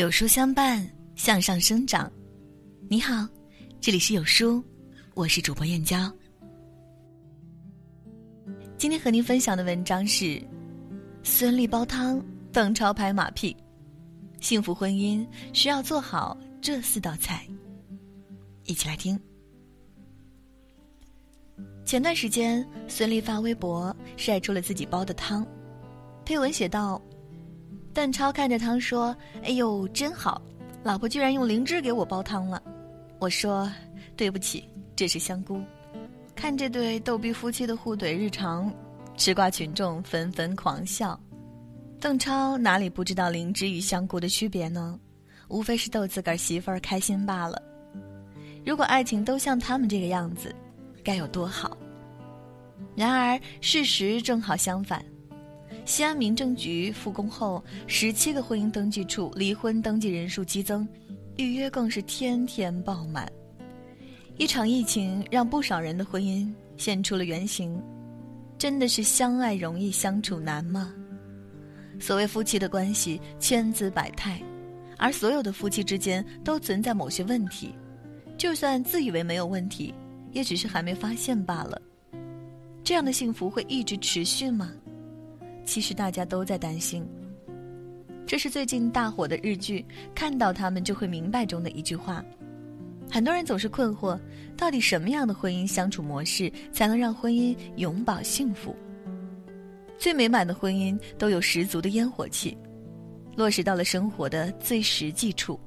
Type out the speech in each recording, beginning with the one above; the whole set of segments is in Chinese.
有书相伴，向上生长。你好，这里是有书，我是主播燕娇。今天和您分享的文章是：孙俪煲汤，邓超拍马屁。幸福婚姻需要做好这四道菜。一起来听。前段时间，孙俪发微博晒出了自己煲的汤，配文写道。邓超看着汤说：“哎呦，真好，老婆居然用灵芝给我煲汤了。”我说：“对不起，这是香菇。”看这对逗逼夫妻的互怼日常，吃瓜群众纷纷狂笑。邓超哪里不知道灵芝与香菇的区别呢？无非是逗自个儿媳妇儿开心罢了。如果爱情都像他们这个样子，该有多好！然而事实正好相反。西安民政局复工后，十七个婚姻登记处离婚登记人数激增，预约更是天天爆满。一场疫情让不少人的婚姻现出了原形，真的是相爱容易相处难吗？所谓夫妻的关系千姿百态，而所有的夫妻之间都存在某些问题，就算自以为没有问题，也只是还没发现罢了。这样的幸福会一直持续吗？其实大家都在担心。这是最近大火的日剧《看到他们就会明白》中的一句话。很多人总是困惑，到底什么样的婚姻相处模式才能让婚姻永葆幸福？最美满的婚姻都有十足的烟火气，落实到了生活的最实际处。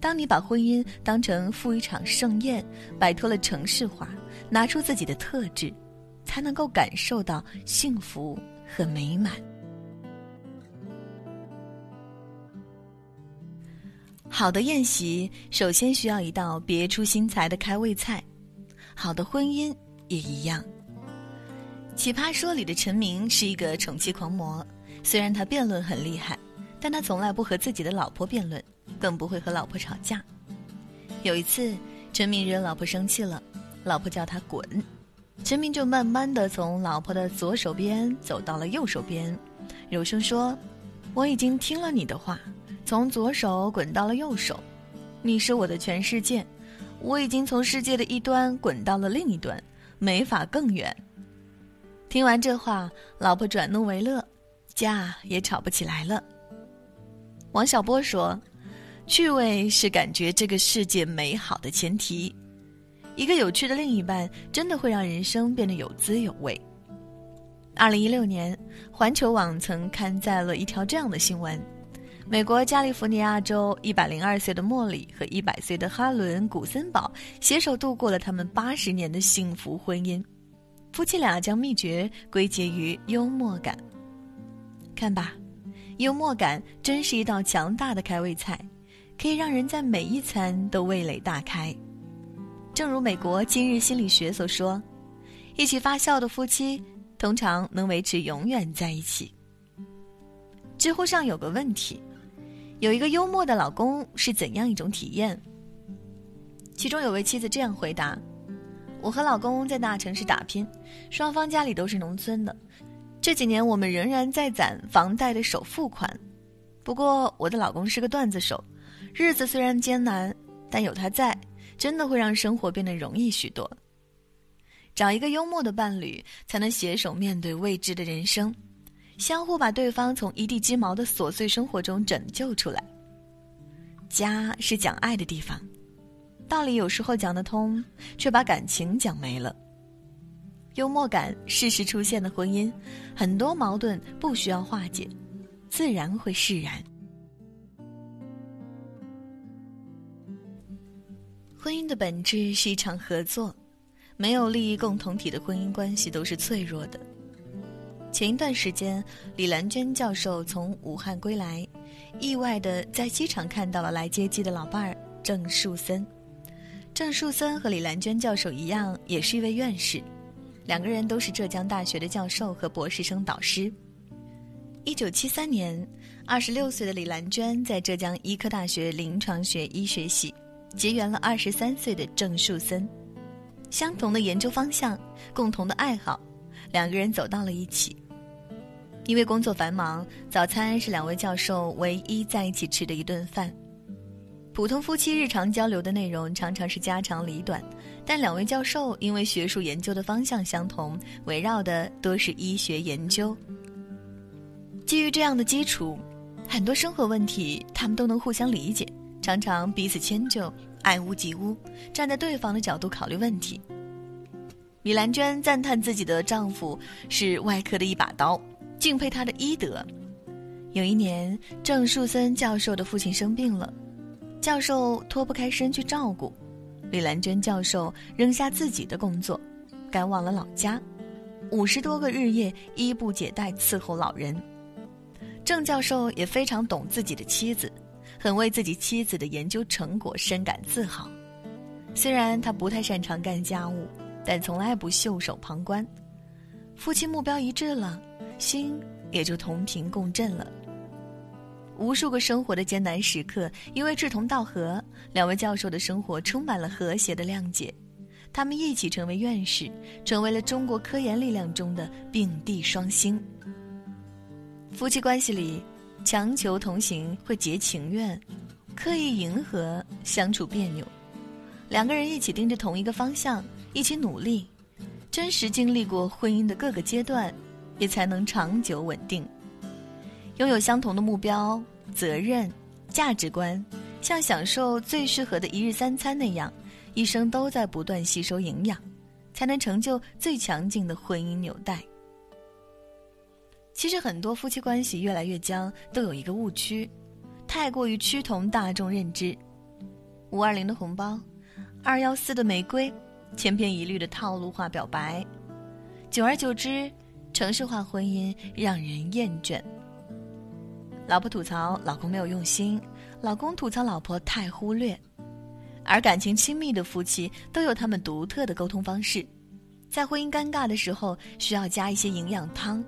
当你把婚姻当成赴一场盛宴，摆脱了城市化，拿出自己的特质，才能够感受到幸福。和美满。好的宴席首先需要一道别出心裁的开胃菜，好的婚姻也一样。《奇葩说》里的陈明是一个宠妻狂魔，虽然他辩论很厉害，但他从来不和自己的老婆辩论，更不会和老婆吵架。有一次，陈明惹老婆生气了，老婆叫他滚。陈明就慢慢的从老婆的左手边走到了右手边，柔声说：“我已经听了你的话，从左手滚到了右手，你是我的全世界，我已经从世界的一端滚到了另一端，没法更远。”听完这话，老婆转怒为乐，架也吵不起来了。王小波说：“趣味是感觉这个世界美好的前提。”一个有趣的另一半，真的会让人生变得有滋有味。二零一六年，环球网曾刊载了一条这样的新闻：美国加利福尼亚州一百零二岁的莫里和一百岁的哈伦·古森堡携手度过了他们八十年的幸福婚姻。夫妻俩将秘诀归结于幽默感。看吧，幽默感真是一道强大的开胃菜，可以让人在每一餐都味蕾大开。正如美国今日心理学所说，一起发笑的夫妻通常能维持永远在一起。知乎上有个问题：有一个幽默的老公是怎样一种体验？其中有位妻子这样回答：“我和老公在大城市打拼，双方家里都是农村的。这几年我们仍然在攒房贷的首付款。不过我的老公是个段子手，日子虽然艰难，但有他在。”真的会让生活变得容易许多。找一个幽默的伴侣，才能携手面对未知的人生，相互把对方从一地鸡毛的琐碎生活中拯救出来。家是讲爱的地方，道理有时候讲得通，却把感情讲没了。幽默感适时出现的婚姻，很多矛盾不需要化解，自然会释然。婚姻的本质是一场合作，没有利益共同体的婚姻关系都是脆弱的。前一段时间，李兰娟教授从武汉归来，意外的在机场看到了来接机的老伴儿郑树森。郑树森和李兰娟教授一样，也是一位院士，两个人都是浙江大学的教授和博士生导师。一九七三年，二十六岁的李兰娟在浙江医科大学临床学医学系。结缘了二十三岁的郑树森，相同的研究方向，共同的爱好，两个人走到了一起。因为工作繁忙，早餐是两位教授唯一在一起吃的一顿饭。普通夫妻日常交流的内容常常是家长里短，但两位教授因为学术研究的方向相同，围绕的多是医学研究。基于这样的基础，很多生活问题他们都能互相理解，常常彼此迁就，爱屋及乌，站在对方的角度考虑问题。米兰娟赞叹自己的丈夫是外科的一把刀，敬佩他的医德。有一年，郑树森教授的父亲生病了。教授脱不开身去照顾，李兰娟教授扔下自己的工作，赶往了老家，五十多个日夜衣不解带伺候老人。郑教授也非常懂自己的妻子，很为自己妻子的研究成果深感自豪。虽然他不太擅长干家务，但从来不袖手旁观。夫妻目标一致了，心也就同频共振了。无数个生活的艰难时刻，因为志同道合，两位教授的生活充满了和谐的谅解。他们一起成为院士，成为了中国科研力量中的并蒂双星。夫妻关系里，强求同行会结情怨，刻意迎合相处别扭。两个人一起盯着同一个方向，一起努力，真实经历过婚姻的各个阶段，也才能长久稳定。拥有相同的目标、责任、价值观，像享受最适合的一日三餐那样，一生都在不断吸收营养，才能成就最强劲的婚姻纽带。其实，很多夫妻关系越来越僵，都有一个误区：太过于趋同大众认知。五二零的红包，二幺四的玫瑰，千篇一律的套路化表白，久而久之，城市化婚姻让人厌倦。老婆吐槽老公没有用心，老公吐槽老婆太忽略，而感情亲密的夫妻都有他们独特的沟通方式，在婚姻尴尬的时候需要加一些营养汤。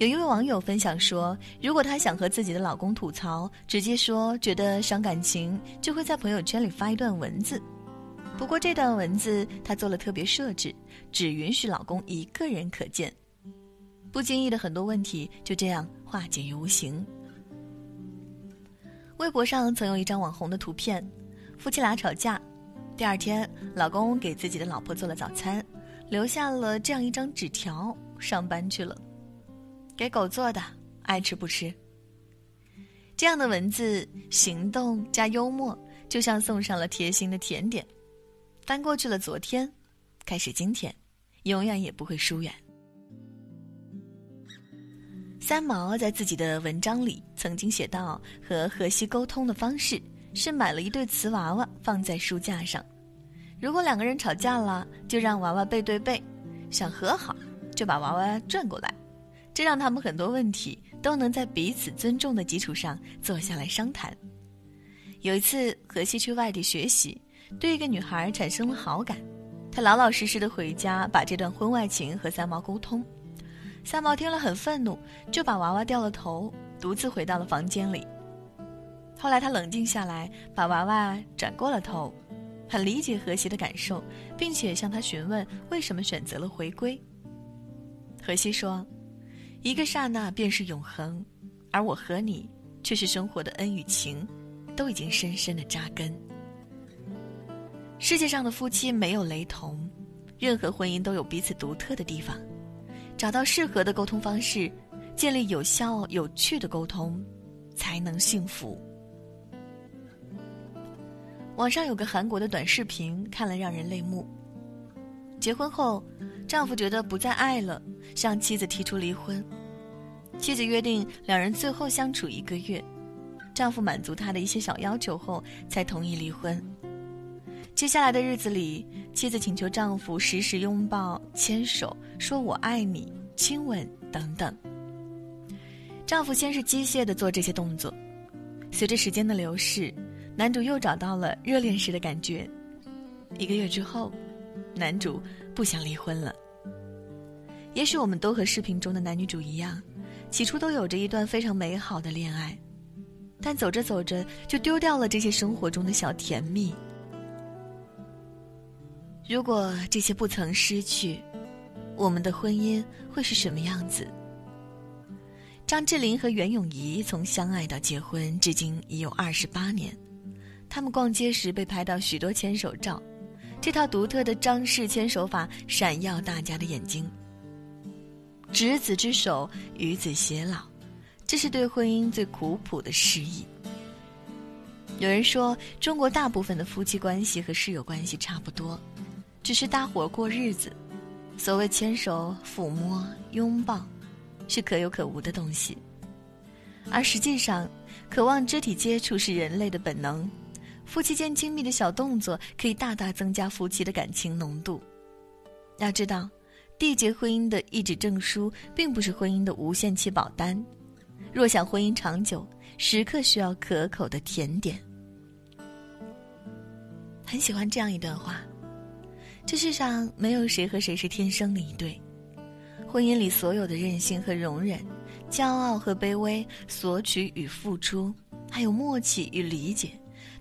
有一位网友分享说，如果她想和自己的老公吐槽，直接说觉得伤感情，就会在朋友圈里发一段文字。不过这段文字她做了特别设置，只允许老公一个人可见。不经意的很多问题就这样化解于无形。微博上曾有一张网红的图片，夫妻俩吵架，第二天老公给自己的老婆做了早餐，留下了这样一张纸条，上班去了，给狗做的，爱吃不吃。这样的文字、行动加幽默，就像送上了贴心的甜点。翻过去了昨天，开始今天，永远也不会疏远。三毛在自己的文章里曾经写到，和荷西沟通的方式是买了一对瓷娃娃放在书架上，如果两个人吵架了，就让娃娃背对背，想和好就把娃娃转过来，这让他们很多问题都能在彼此尊重的基础上坐下来商谈。有一次，荷西去外地学习，对一个女孩产生了好感，他老老实实的回家把这段婚外情和三毛沟通。三毛听了很愤怒，就把娃娃掉了头，独自回到了房间里。后来他冷静下来，把娃娃转过了头，很理解荷西的感受，并且向他询问为什么选择了回归。荷西说：“一个刹那便是永恒，而我和你却是生活的恩与情，都已经深深的扎根。世界上的夫妻没有雷同，任何婚姻都有彼此独特的地方。”找到适合的沟通方式，建立有效有趣的沟通，才能幸福。网上有个韩国的短视频，看了让人泪目。结婚后，丈夫觉得不再爱了，向妻子提出离婚。妻子约定两人最后相处一个月，丈夫满足她的一些小要求后，才同意离婚。接下来的日子里。妻子请求丈夫时时拥抱、牵手，说我爱你、亲吻等等。丈夫先是机械的做这些动作，随着时间的流逝，男主又找到了热恋时的感觉。一个月之后，男主不想离婚了。也许我们都和视频中的男女主一样，起初都有着一段非常美好的恋爱，但走着走着就丢掉了这些生活中的小甜蜜。如果这些不曾失去，我们的婚姻会是什么样子？张智霖和袁咏仪从相爱到结婚，至今已有二十八年。他们逛街时被拍到许多牵手照，这套独特的张氏牵手法闪耀大家的眼睛。执子之手，与子偕老，这是对婚姻最苦朴的示意。有人说，中国大部分的夫妻关系和室友关系差不多，只是搭伙过日子。所谓牵手、抚摸、拥抱，是可有可无的东西。而实际上，渴望肢体接触是人类的本能。夫妻间亲密的小动作可以大大增加夫妻的感情浓度。要知道，缔结婚姻的一纸证书并不是婚姻的无限期保单。若想婚姻长久，时刻需要可口的甜点。很喜欢这样一段话。这世上没有谁和谁是天生的一对，婚姻里所有的任性和容忍，骄傲和卑微，索取与付出，还有默契与理解，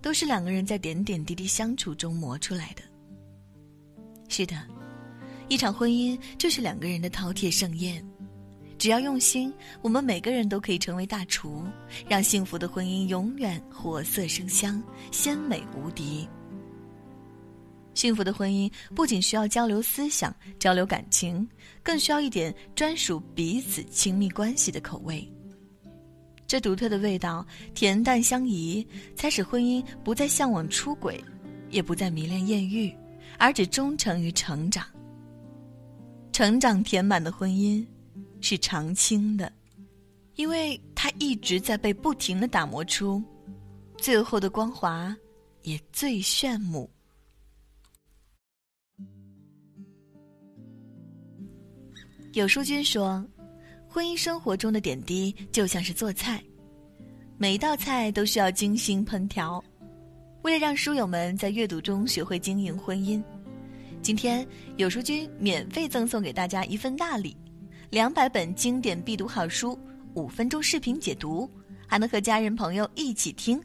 都是两个人在点点滴滴相处中磨出来的。是的，一场婚姻就是两个人的饕餮盛宴，只要用心，我们每个人都可以成为大厨，让幸福的婚姻永远活色生香，鲜美无敌。幸福的婚姻不仅需要交流思想、交流感情，更需要一点专属彼此亲密关系的口味。这独特的味道，恬淡相宜，才使婚姻不再向往出轨，也不再迷恋艳遇，而只忠诚于成长。成长填满的婚姻，是长青的，因为它一直在被不停的打磨出，最后的光华，也最炫目。有书君说，婚姻生活中的点滴就像是做菜，每一道菜都需要精心烹调。为了让书友们在阅读中学会经营婚姻，今天有书君免费赠送给大家一份大礼：两百本经典必读好书，五分钟视频解读，还能和家人朋友一起听。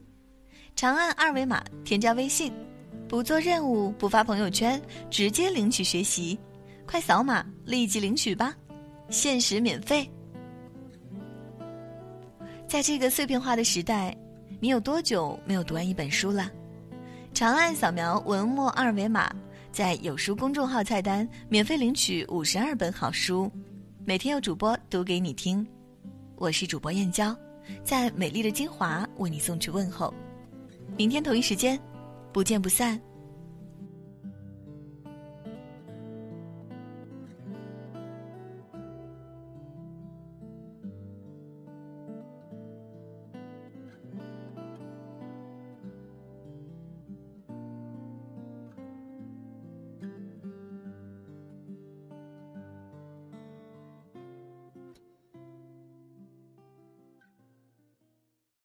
长按二维码添加微信，不做任务，不发朋友圈，直接领取学习。快扫码，立即领取吧，限时免费。在这个碎片化的时代，你有多久没有读完一本书了？长按扫描文末二维码，在有书公众号菜单免费领取五十二本好书，每天有主播读给你听。我是主播燕娇，在美丽的金华为你送去问候。明天同一时间，不见不散。